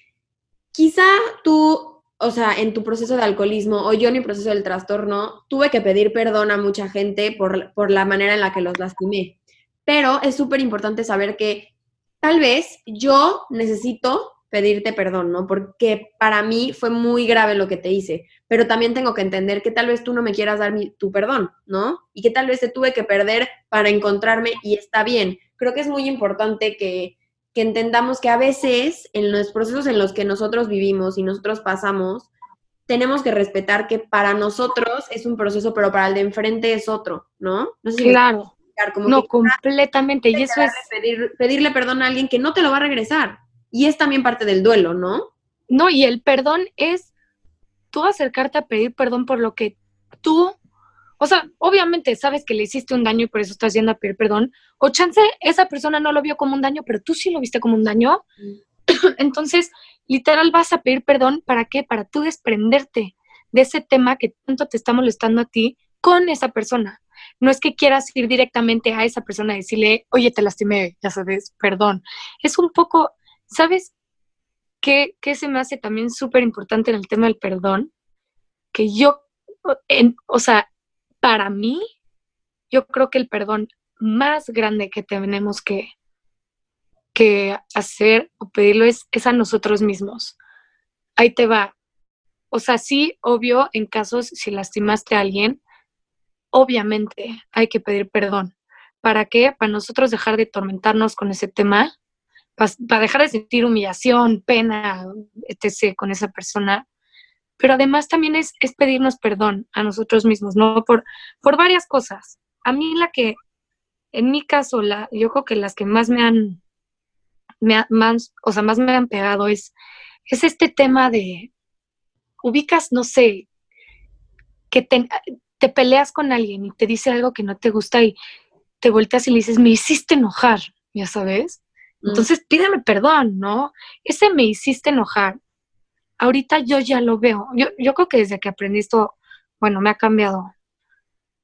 Quizá tú, o sea, en tu proceso de alcoholismo o yo en mi proceso del trastorno, tuve que pedir perdón a mucha gente por, por la manera en la que los lastimé. Pero es súper importante saber que tal vez yo necesito pedirte perdón, ¿no? Porque para mí fue muy grave lo que te hice, pero también tengo que entender que tal vez tú no me quieras dar mi, tu perdón, ¿no? Y que tal vez te tuve que perder para encontrarme y está bien. Creo que es muy importante que, que entendamos que a veces en los procesos en los que nosotros vivimos y nosotros pasamos, tenemos que respetar que para nosotros es un proceso, pero para el de enfrente es otro, ¿no? claro. no, completamente. Y eso es... pedirle perdón a alguien que no te lo va a regresar y es también parte del duelo, ¿no? No, y el perdón es tú acercarte a pedir perdón por lo que tú, o sea, obviamente sabes que le hiciste un daño y por eso estás yendo a pedir perdón, o chance esa persona no lo vio como un daño, pero tú sí lo viste como un daño. Mm. Entonces, literal vas a pedir perdón, ¿para qué? Para tú desprenderte de ese tema que tanto te está molestando a ti con esa persona. No es que quieras ir directamente a esa persona y decirle, oye, te lastimé, ya sabes, perdón. Es un poco, ¿Sabes qué, se me hace también súper importante en el tema del perdón? Que yo, o sea, para mí, yo creo que el perdón más grande que tenemos que, que hacer o pedirlo es, es a nosotros mismos. Ahí te va. O sea, sí, obvio, en casos si lastimaste a alguien, obviamente hay que pedir perdón. ¿Para qué? Para nosotros dejar de tormentarnos con ese tema para dejar de sentir humillación, pena, etc. con esa persona. Pero además también es, pedirnos perdón a nosotros mismos, ¿no? Por, por varias cosas. A mí la que, en mi caso, la, yo creo que las que más me han, más, o sea, más me han pegado es, es este tema de, ubicas, no sé, que te, te peleas con alguien y te dice algo que no te gusta y te volteas y le dices, me hiciste enojar, ya sabes. Entonces, pídeme perdón, ¿no? Ese me hiciste enojar. Ahorita yo ya lo veo. Yo, yo creo que desde que aprendí esto, bueno, me ha cambiado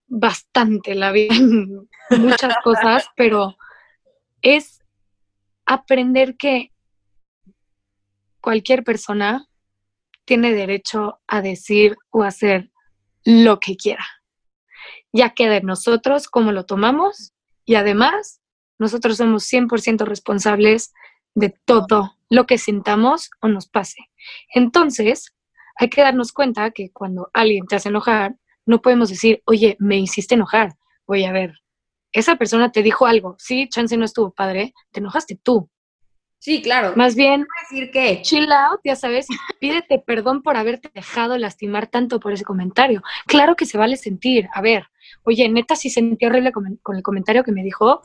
bastante la vida en muchas cosas, pero es aprender que cualquier persona tiene derecho a decir o hacer lo que quiera. Ya queda en nosotros cómo lo tomamos y además nosotros somos 100% responsables de todo lo que sintamos o nos pase. Entonces, hay que darnos cuenta que cuando alguien te hace enojar, no podemos decir, oye, me hiciste enojar. Voy a ver, esa persona te dijo algo, sí, chance no estuvo padre, te enojaste tú. Sí, claro. Más bien, decir que chill out, ya sabes, pídete perdón por haberte dejado lastimar tanto por ese comentario. Claro que se vale sentir. A ver, oye, neta, si sentí horrible con el comentario que me dijo,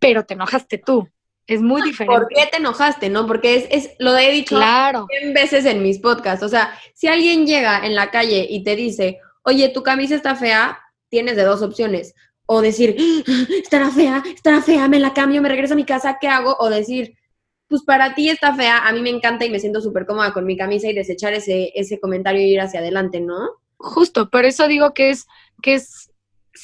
pero te enojaste tú. Es muy diferente. ¿Por qué te enojaste, no? Porque es, es lo he dicho claro. 100 veces en mis podcasts. O sea, si alguien llega en la calle y te dice, oye, tu camisa está fea, tienes de dos opciones. O decir, ah, estará fea, estará fea, me la cambio, me regreso a mi casa, ¿qué hago? O decir, pues para ti está fea, a mí me encanta y me siento súper cómoda con mi camisa y desechar ese, ese comentario y ir hacia adelante, ¿no? Justo, por eso digo que es, que es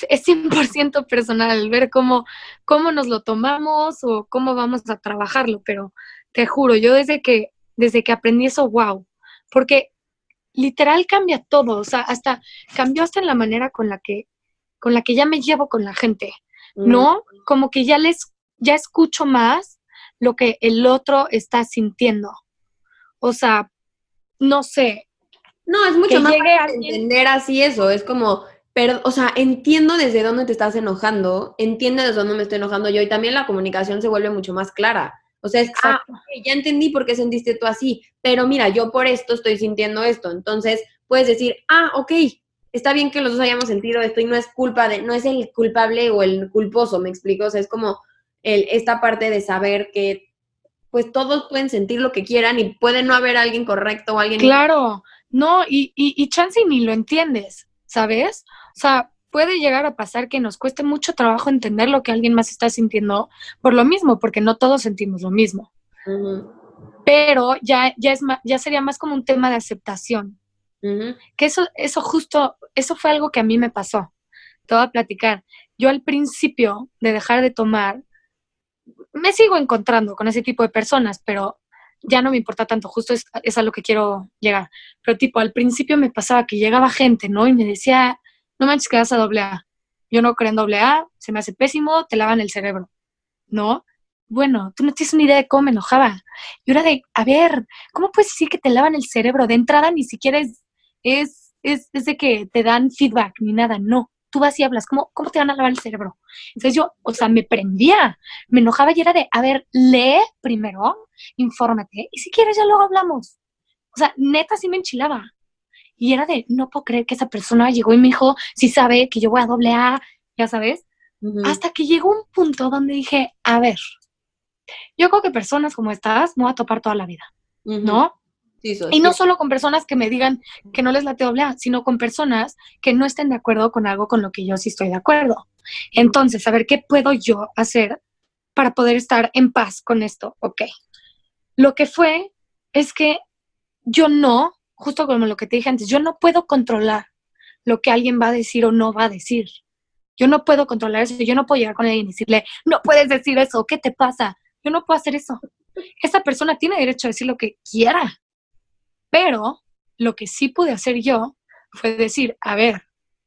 es 100% personal, ver cómo, cómo nos lo tomamos o cómo vamos a trabajarlo, pero te juro, yo desde que, desde que aprendí eso, wow, porque literal cambia todo, o sea, hasta cambió hasta en la manera con la que, con la que ya me llevo con la gente, ¿no? Como que ya les, ya escucho más lo que el otro está sintiendo. O sea, no sé. No, es mucho más entender así eso, es como pero, o sea, entiendo desde dónde te estás enojando, entiendo desde dónde me estoy enojando yo y también la comunicación se vuelve mucho más clara. O sea, es, ah, ya entendí por qué sentiste tú así, pero mira, yo por esto estoy sintiendo esto. Entonces, puedes decir, ah, ok, está bien que los dos hayamos sentido esto y no es culpa de, no es el culpable o el culposo, me explico. O sea, es como el, esta parte de saber que pues todos pueden sentir lo que quieran y puede no haber alguien correcto o alguien... Claro, no, y, y, y chance ni lo entiendes, ¿sabes? O sea, puede llegar a pasar que nos cueste mucho trabajo entender lo que alguien más está sintiendo por lo mismo, porque no todos sentimos lo mismo. Pero ya, ya, es ya sería más como un tema de aceptación. Que eso, eso justo, eso fue algo que a mí me pasó. Te voy a platicar. Yo al principio de dejar de tomar, me sigo encontrando con ese tipo de personas, pero ya no me importa tanto, justo es, es, a lo que quiero llegar. Pero tipo, al principio me pasaba que llegaba gente, ¿no? Y me decía, no manches que vas a doble A. Yo no creo en doble A, se me hace pésimo, te lavan el cerebro, ¿no? Bueno, tú no tienes ni idea de cómo me enojaba. Y era de, a ver, ¿cómo puedes decir que te lavan el cerebro? De entrada ni siquiera es, es, es, es de que te dan feedback ni nada, no tú vas y hablas, ¿cómo, ¿cómo te van a lavar el cerebro? Entonces yo, o sea, me prendía, me enojaba y era de, a ver, lee primero, infórmate, y si quieres ya luego hablamos. O sea, neta sí me enchilaba. Y era de, no puedo creer que esa persona llegó y me dijo, sí sabe que yo voy a doble A, ya sabes. Hasta que llegó un punto donde dije, a ver, yo creo que personas como estas me voy a topar toda la vida, ¿no? Y no solo con personas que me digan que no les late doble A, sino con personas que no estén de acuerdo con algo con lo que yo sí estoy de acuerdo. Entonces, a ver, ¿qué puedo yo hacer para poder estar en paz con esto? Ok. Lo que fue es que yo no, justo como lo que te dije antes, yo no puedo controlar lo que alguien va a decir o no va a decir. Yo no puedo controlar eso, yo no puedo llegar con alguien y decirle, no puedes decir eso, ¿qué te pasa? Yo no puedo hacer eso. Esa persona tiene derecho a decir lo que quiera. Pero lo que sí pude hacer yo fue decir, a ver,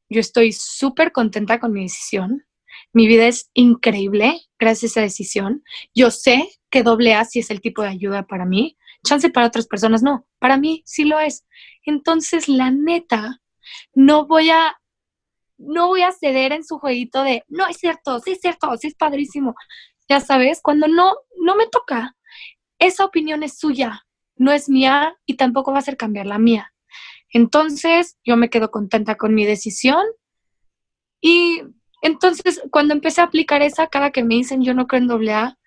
yo estoy súper contenta con mi decisión. Mi vida es increíble gracias a esa decisión. Yo sé que doble A sí es el tipo de ayuda para mí. Chance para otras personas no. Para mí sí lo es. Entonces, la neta, no voy a no voy a ceder en su jueguito de, no es cierto, sí es cierto, sí es padrísimo. Ya sabes, cuando no no me toca. Esa opinión es suya no es mía y tampoco va a ser cambiar la mía. Entonces, yo me quedo contenta con mi decisión y entonces cuando empecé a aplicar esa, cada que me dicen yo no creo en doble A,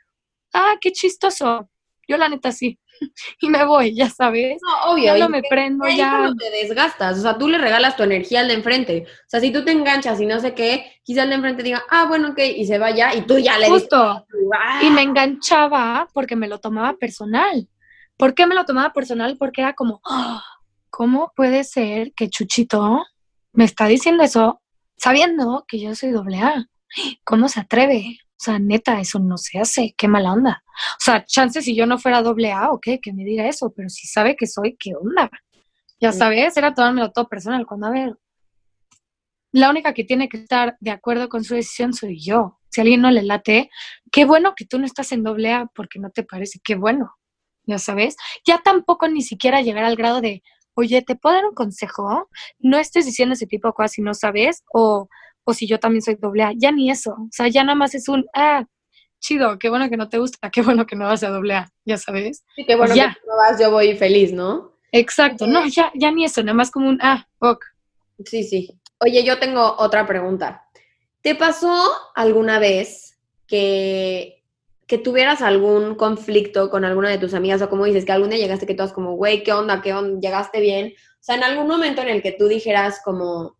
ah, qué chistoso. Yo la neta sí. y me voy, ya sabes. No, obvio. Ya no me prendo, ya. No te desgastas, o sea, tú le regalas tu energía al de enfrente. O sea, si tú te enganchas y no sé qué, quizás el de enfrente diga, ah, bueno, ok, y se vaya, y tú ya le Justo. Y me enganchaba porque me lo tomaba personal. ¿Por qué me lo tomaba personal? Porque era como, ah, ¿cómo puede ser que Chuchito me está diciendo eso sabiendo que yo soy doble A? ¿Cómo se atreve? O sea, neta, eso no se hace, qué mala onda. O sea, chance si yo no fuera doble A, ok, que me diga eso, pero si sabe que soy, ¿qué onda? Ya sabes, era tomármelo todo personal. Cuando, a ver, la única que tiene que estar de acuerdo con su decisión soy yo. Si a alguien no le late, qué bueno que tú no estás en doble A porque no te parece, qué bueno ya sabes, ya tampoco ni siquiera llegar al grado de, oye, ¿te puedo dar un consejo? No estés diciendo ese tipo de cosas si no sabes, o, o si yo también soy doble A, ya ni eso, o sea, ya nada más es un, ah, chido, qué bueno que no te gusta, qué bueno que no vas a doble A, ya sabes. Sí, qué bueno ya. que no vas, yo voy feliz, ¿no? Exacto, no, ya, ya ni eso, nada más como un, ah, ok. Sí, sí. Oye, yo tengo otra pregunta. ¿Te pasó alguna vez que que tuvieras algún conflicto con alguna de tus amigas o como dices, que algún día llegaste que todas como, güey, ¿qué onda? ¿Qué onda? ¿Llegaste bien? O sea, en algún momento en el que tú dijeras como,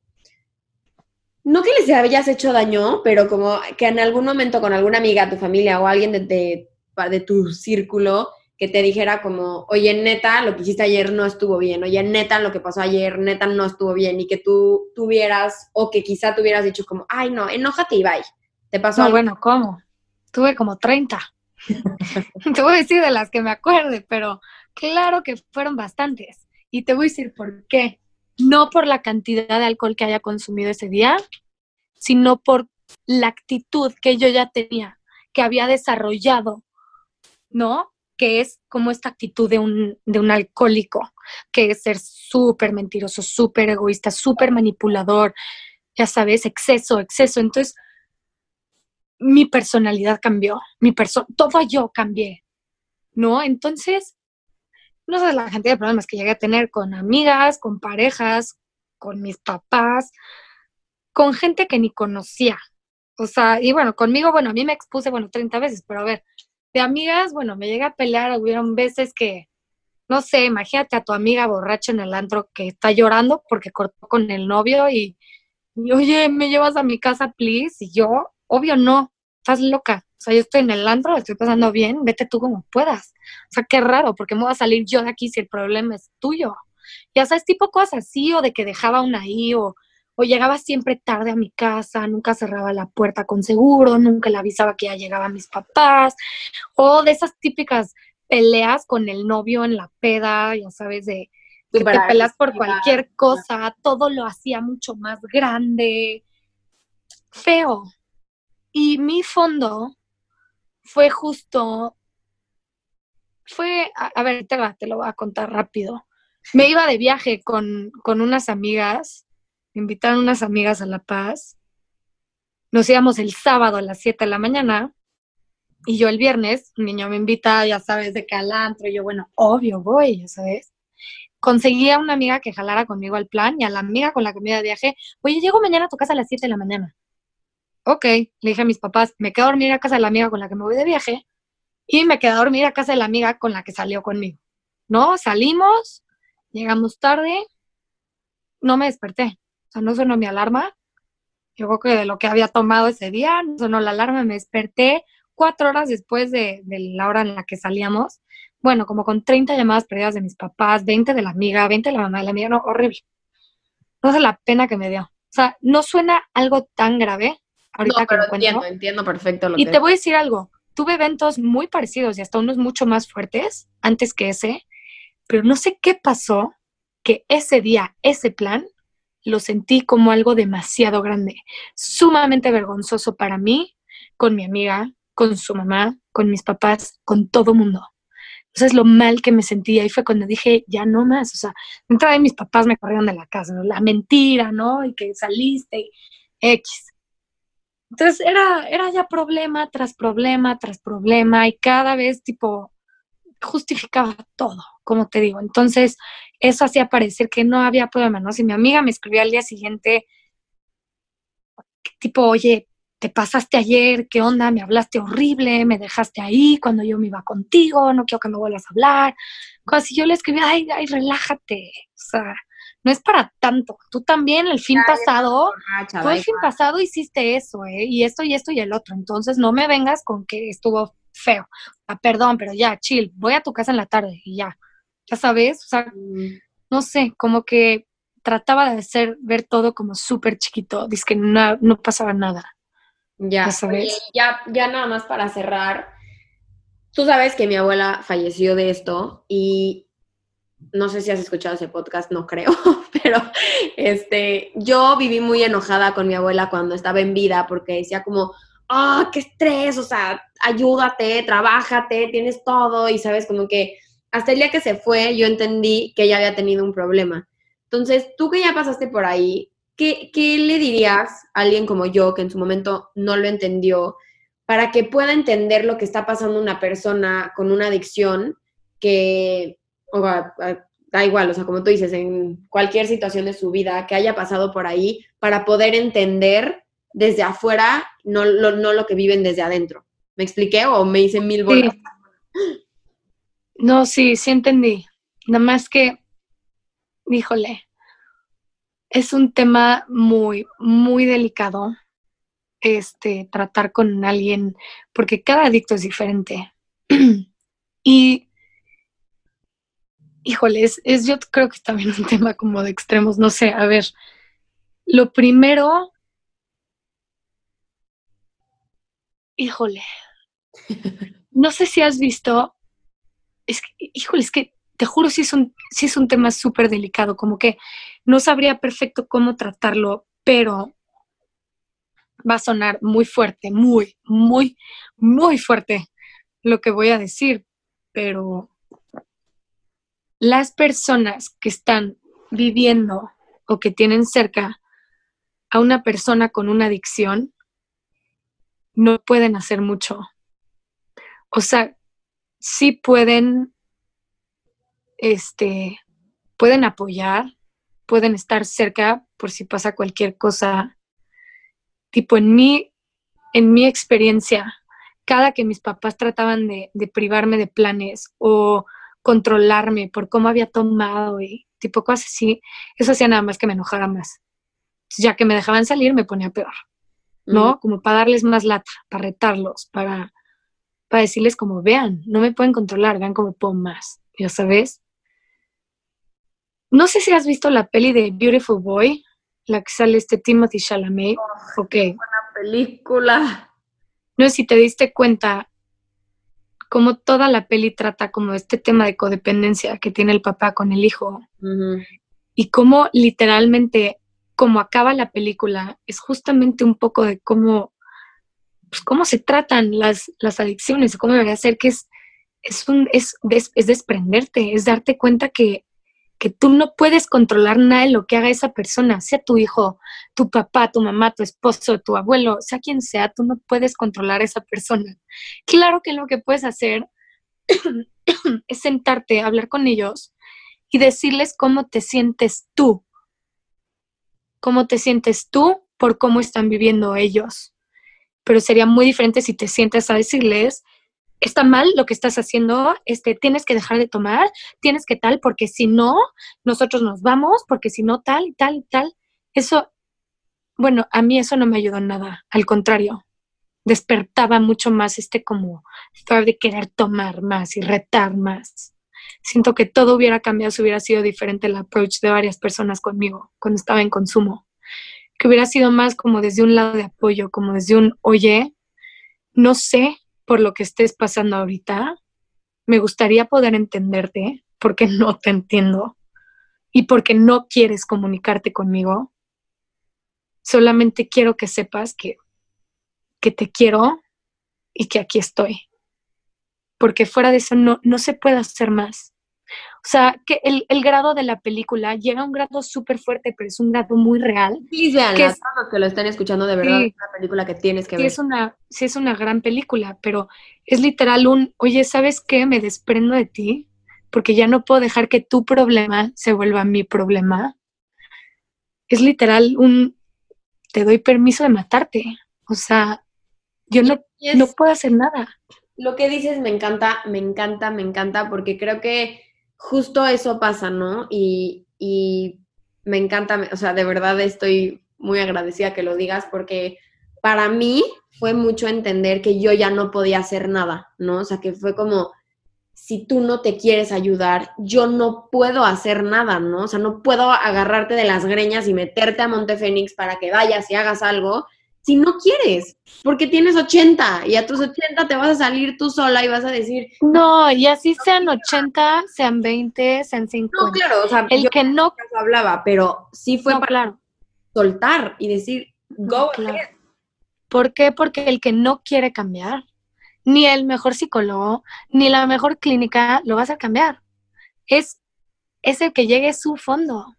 no que les hayas hecho daño, pero como que en algún momento con alguna amiga, tu familia o alguien de, de, de tu círculo que te dijera como, oye, neta, lo que hiciste ayer no estuvo bien, oye, neta, lo que pasó ayer, neta, no estuvo bien, y que tú tuvieras, o que quizá tuvieras dicho como, ay, no, enójate y bye. ¿Te pasó no, bueno, ¿cómo? Tuve como 30. te voy a decir de las que me acuerde, pero claro que fueron bastantes. Y te voy a decir por qué. No por la cantidad de alcohol que haya consumido ese día, sino por la actitud que yo ya tenía, que había desarrollado, ¿no? Que es como esta actitud de un, de un alcohólico, que es ser súper mentiroso, súper egoísta, súper manipulador, ya sabes, exceso, exceso. Entonces, mi personalidad cambió, mi perso todo yo cambié, ¿no? Entonces, no sé la cantidad de problemas que llegué a tener con amigas, con parejas, con mis papás, con gente que ni conocía. O sea, y bueno, conmigo, bueno, a mí me expuse, bueno, 30 veces, pero a ver, de amigas, bueno, me llegué a pelear, hubieron veces que, no sé, imagínate a tu amiga borracha en el antro que está llorando porque cortó con el novio y, y oye, ¿me llevas a mi casa, please? Y yo, obvio no, estás loca. O sea, yo estoy en el antro, estoy pasando bien, vete tú como puedas. O sea, qué raro, porque me voy a salir yo de aquí si el problema es tuyo. ya sabes, tipo cosas así, o de que dejaba una ahí, o, o llegaba siempre tarde a mi casa, nunca cerraba la puerta con seguro, nunca le avisaba que ya llegaban mis papás, o de esas típicas peleas con el novio en la peda, ya sabes, de que te peleas por cualquier cosa, todo lo hacía mucho más grande, feo. Y mi fondo fue justo, fue, a, ver, te, te, lo voy a contar rápido. Me iba de viaje con, con unas amigas, me invitaron unas amigas a La Paz. Nos íbamos el sábado a las 7 de la mañana y yo el viernes, un niño me invita, ya sabes, de calantro, y yo, bueno, obvio voy, ya sabes conseguí a una amiga que jalara conmigo al plan y a la amiga con la que me iba de viaje, oye, llego mañana a tu casa a las 7 de la mañana. Ok, le dije a mis papás, me quedo a dormir a casa de la amiga con la que me voy de viaje y me quedé a dormir a casa de la amiga con la que salió conmigo. ¿No? Salimos, llegamos tarde, no me desperté, o sea, no sonó mi alarma. Yo creo que de lo que había tomado ese día, no sonó la alarma, me desperté cuatro horas después de, de la hora en la que salíamos bueno, como con 30 llamadas perdidas de mis papás, 20 de la amiga, 20 de la mamá de la amiga, no, horrible. No sé la pena que me dio. O sea, no suena algo tan grave ahorita no, pero entiendo, entiendo perfecto lo y te voy a decir algo, tuve eventos muy parecidos y hasta unos mucho más fuertes antes que ese, pero no sé qué pasó que ese día, ese plan, lo sentí como algo demasiado grande, sumamente vergonzoso para mí, con mi amiga, con su mamá, con mis papás, con todo mundo. Entonces, lo mal que me sentía y fue cuando dije, ya no más. O sea, entrada de mis papás me corrieron de la casa, la mentira, ¿no? Y que saliste, y X. Entonces, era, era ya problema tras problema tras problema y cada vez, tipo, justificaba todo, como te digo. Entonces, eso hacía parecer que no había problema, ¿no? Si mi amiga me escribía al día siguiente, tipo, oye, te pasaste ayer, qué onda, me hablaste horrible, me dejaste ahí cuando yo me iba contigo, no quiero que me vuelvas a hablar. Así yo le escribí, ay, ay, relájate, o sea, no es para tanto. Tú también el fin pasado, tú el fin pasado hiciste eso, ¿eh? Y esto y esto y el otro. Entonces no me vengas con que estuvo feo. Ah, perdón, pero ya, chill, voy a tu casa en la tarde y ya. Ya sabes, o sea, mm. no sé, como que trataba de hacer, ver todo como súper chiquito, dice que no, no pasaba nada. Ya, ya, ya nada más para cerrar. Tú sabes que mi abuela falleció de esto y no sé si has escuchado ese podcast, no creo, pero este, yo viví muy enojada con mi abuela cuando estaba en vida porque decía como, ah, qué estrés, o sea, ayúdate, trabájate, tienes todo y sabes como que hasta el día que se fue yo entendí que ella había tenido un problema. Entonces, tú que ya pasaste por ahí, ¿qué, le dirías a alguien como yo que en su momento no lo entendió para que pueda entender lo que está pasando una persona con una adicción que, da igual, o sea, como tú dices, en cualquier situación de su vida que haya pasado por ahí, para poder entender desde afuera, no lo, no lo que viven desde adentro. ¿Me expliqué o me hice mil bolas? No, sí, sí entendí. Nada más que, híjole, es un tema muy, muy delicado este, tratar con alguien, porque cada adicto es diferente. y, híjole, es, yo creo que también un tema como de extremos, no sé, a ver, lo primero, híjole, no sé si has visto, es que, híjole, es que te juro, sí es un, sí es un tema súper delicado, como que no sabría perfecto cómo tratarlo, pero va a sonar muy fuerte, muy, muy, muy fuerte lo que voy a decir, pero las personas que están viviendo o que tienen cerca a una persona con una adicción no pueden hacer mucho. O sea, sí pueden este, pueden apoyar, pueden estar cerca por si pasa cualquier cosa. Tipo, en mi, en mi experiencia, cada que mis papás trataban de, privarme de planes o controlarme por cómo había tomado y tipo cosas así, eso hacía nada más que me enojara más. Ya que me dejaban salir, me ponía peor, ¿no? Como para darles más lata, para retarlos, para, para decirles como, vean, no me pueden controlar, vean cómo puedo más, ya sabes. no sé si has visto la peli de Beautiful Boy, la que sale este Timothy Chalamet. ok. Buena película. No sé si te diste cuenta cómo toda la peli trata como este tema de codependencia que tiene el papá con el hijo. Y cómo literalmente, como acaba la película, es justamente un poco de cómo, pues, cómo se tratan las, las adicciones, cómo debería ser que es, es, un, es, es desprenderte, es darte cuenta que que tú no puedes controlar nada de lo que haga esa persona, sea tu hijo, tu papá, tu mamá, tu esposo, tu abuelo, sea quien sea, tú no puedes controlar a esa persona. Claro que lo que puedes hacer es sentarte, hablar con ellos y decirles cómo te sientes tú, cómo te sientes tú por cómo están viviendo ellos. Pero sería muy diferente si te sientes a decirles, está mal lo que estás haciendo, este, tienes que dejar de tomar, tienes que tal, porque si no, nosotros nos vamos, porque si no, tal y tal y tal. Eso, bueno, a mí eso no me ayudó en nada, al contrario, despertaba mucho más este como de querer tomar más y retar más. Siento que todo hubiera cambiado si hubiera sido diferente el approach de varias personas conmigo cuando estaba en consumo. Que hubiera sido más como desde un lado de apoyo, como desde un, oye, no sé por lo que estés pasando ahorita. Me gustaría poder entenderte porque no te entiendo y porque no quieres comunicarte conmigo. Solamente quiero que sepas que, que te quiero y que aquí estoy. Porque fuera de eso no, no se puede hacer más. O sea, que el, grado de la película llega a un grado súper fuerte, pero es un grado muy real. Sí, vean, que, que lo están escuchando, de verdad, es una película que tienes que sí ver. Es una, sí, es una gran película, pero es literal un, oye, ¿sabes qué? Me desprendo de ti porque ya no puedo dejar que tu problema se vuelva mi problema. Es literal un, te doy permiso de matarte. O sea, yo no, no puedo hacer nada. Lo que dices me encanta, me encanta, me encanta, porque creo que justo eso pasa, ¿no? Y, me encanta, o sea, de verdad estoy muy agradecida que lo digas porque para mí fue mucho entender que yo ya no podía hacer nada, ¿no? O sea, que fue como, si tú no te quieres ayudar, yo no puedo hacer nada, ¿no? O sea, no puedo agarrarte de las greñas y meterte a Montefénix para que vayas y hagas algo si no quieres, porque tienes 80 y a tus 80 te vas a salir tú sola y vas a decir... No, y así sean 80, sean 20, sean 50. No, claro, o sea, el que no hablaba, pero sí fue para soltar y decir, go claro. ¿Por qué? Porque el que no quiere cambiar, ni el mejor psicólogo, ni la mejor clínica lo vas a cambiar. Es, es el que llegue a su fondo,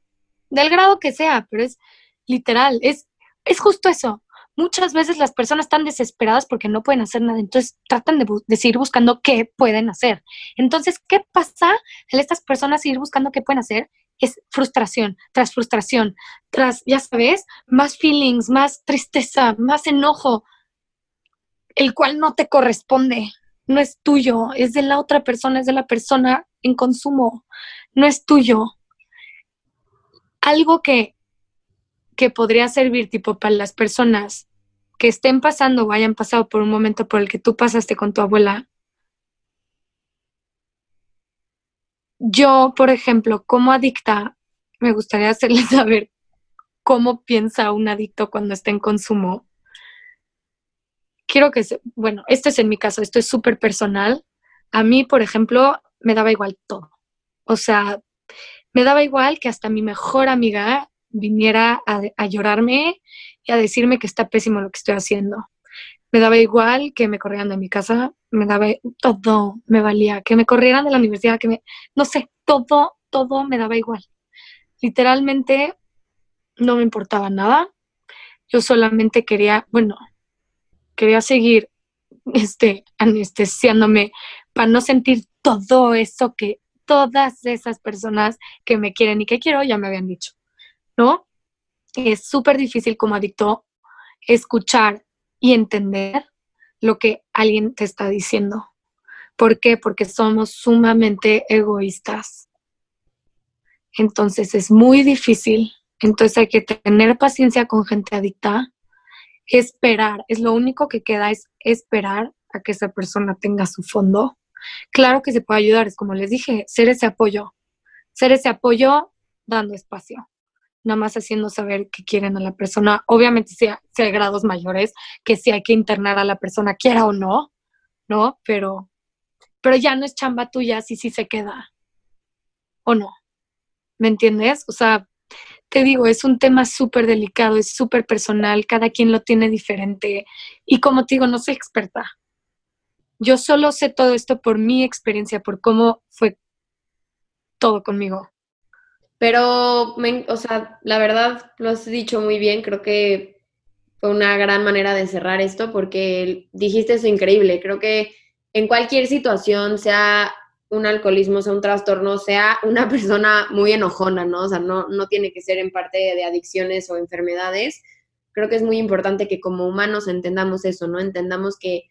del grado que sea, pero es literal, es, es justo eso muchas veces las personas están desesperadas porque no pueden hacer nada, entonces tratan de, seguir buscando qué pueden hacer. Entonces, ¿qué pasa en estas personas seguir buscando qué pueden hacer? Es frustración tras frustración, tras, ya sabes, más feelings, más tristeza, más enojo, el cual no te corresponde, no es tuyo, es de la otra persona, es de la persona en consumo, no es tuyo. Algo que que podría servir tipo para las personas que estén pasando o hayan pasado por un momento por el que tú pasaste con tu abuela. Yo, por ejemplo, como adicta, me gustaría hacerles saber cómo piensa un adicto cuando está en consumo. Quiero que, se, bueno, esto es en mi caso, esto es súper personal. A mí, por ejemplo, me daba igual todo. O sea, me daba igual que hasta mi mejor amiga viniera a, llorarme y a decirme que está pésimo lo que estoy haciendo. Me daba igual que me corrieran de mi casa, me daba todo, me valía, que me corrieran de la universidad, que me, no sé, todo, todo me daba igual. Literalmente no me importaba nada. Yo solamente quería, bueno, quería seguir este, anestesiándome para no sentir todo eso que todas esas personas que me quieren y que quiero ya me habían dicho. ¿No? Es súper difícil como adicto escuchar y entender lo que alguien te está diciendo. ¿Por qué? Porque somos sumamente egoístas. Entonces es muy difícil. Entonces hay que tener paciencia con gente adicta, esperar. Es lo único que queda es esperar a que esa persona tenga su fondo. Claro que se puede ayudar, es como les dije, ser ese apoyo. Ser ese apoyo dando espacio, nada más haciendo saber que quieren a la persona. Obviamente si, si hay grados mayores, que sí hay que internar a la persona, quiera o no, ¿no? Pero, pero ya no es chamba tuya si sí se queda o no. ¿Me entiendes? O sea, te digo, es un tema súper delicado, es súper personal, cada quien lo tiene diferente. Y como te digo, no soy experta. Yo solo sé todo esto por mi experiencia, por cómo fue todo conmigo. Pero, o sea, la verdad, lo has dicho muy bien, creo que fue una gran manera de cerrar esto porque dijiste eso increíble. Creo que en cualquier situación, sea un alcoholismo, sea un trastorno, sea una persona muy enojona, ¿no? O sea, no, no tiene que ser en parte de adicciones o enfermedades. Creo que es muy importante que como humanos entendamos eso, ¿no? Entendamos que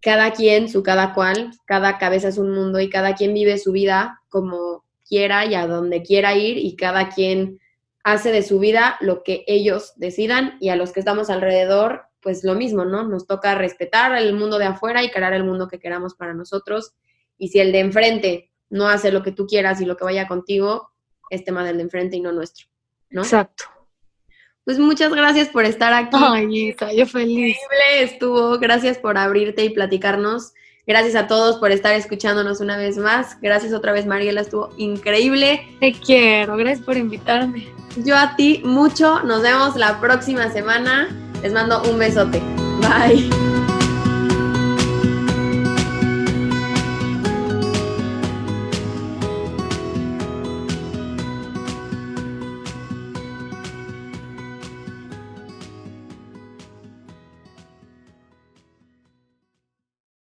cada quien, su cada cual, cada cabeza es un mundo y cada quien vive su vida como quiera y a donde quiera ir y cada quien hace de su vida lo que ellos decidan y a los que estamos alrededor, pues lo mismo, ¿no? Nos toca respetar el mundo de afuera y crear el mundo que queramos para nosotros y si el de enfrente no hace lo que tú quieras y lo que vaya contigo, es tema del de enfrente y no nuestro, ¿no? Exacto. Pues muchas gracias por estar aquí. Ay, yo feliz. Increíble estuvo. Gracias por abrirte y platicarnos. Gracias a todos por estar escuchándonos una vez más. Gracias otra vez, Mariela. Estuvo increíble. Te quiero. Gracias por invitarme. Yo a ti mucho. Nos vemos la próxima semana. Les mando un besote. Bye.